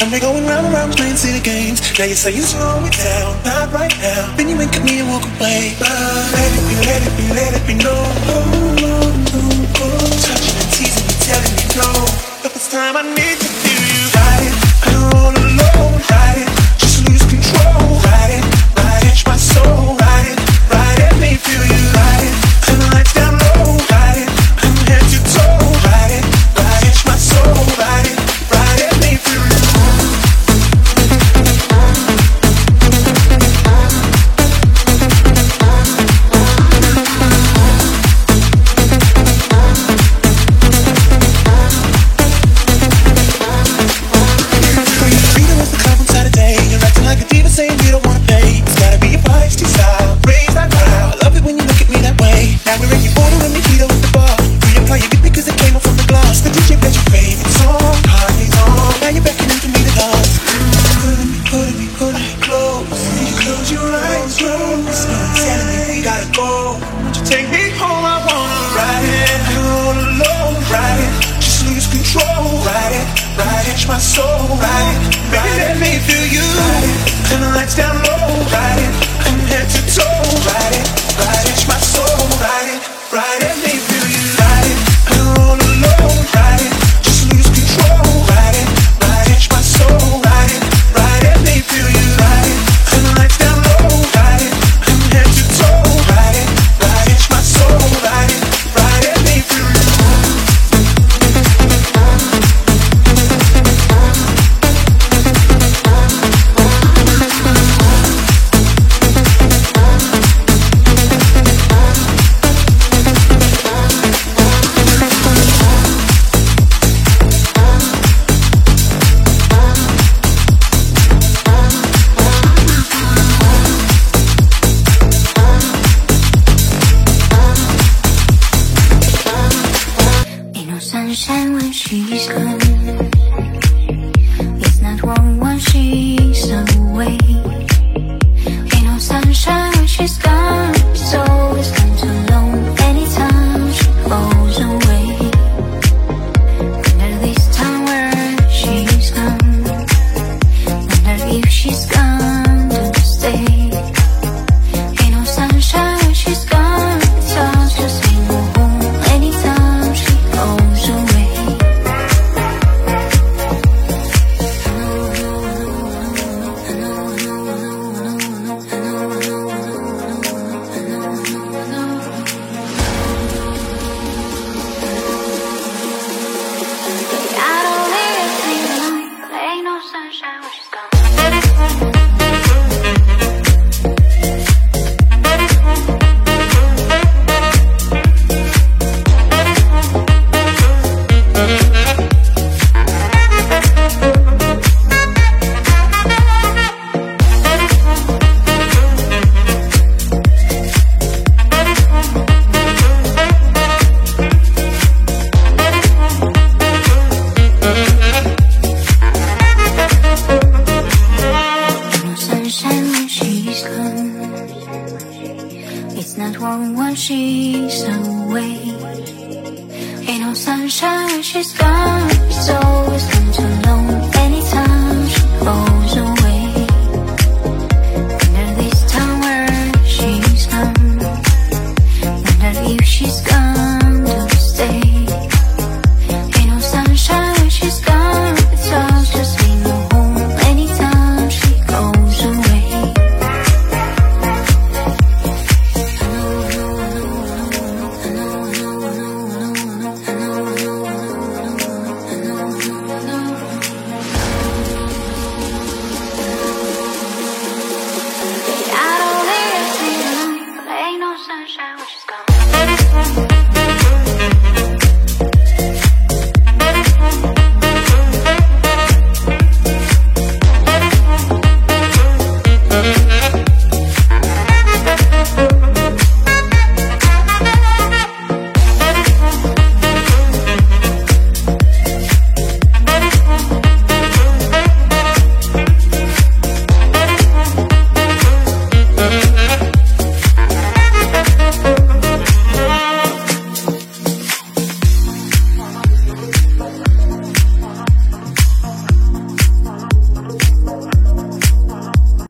And we're going round and round playing silly games. Now you say you slow it down, not right now. Then you wink at me and walk away. But let it be, let it be, let it be known. Oh, no, no, oh. Touching and teasing me, telling me no. But this time I need to. Right, it's my soul. Right, right. Baby, let me feel you. Right, turn the lights down low. Right. she's gone. It's not wrong when she's away. one when she's away. In no sunshine, she's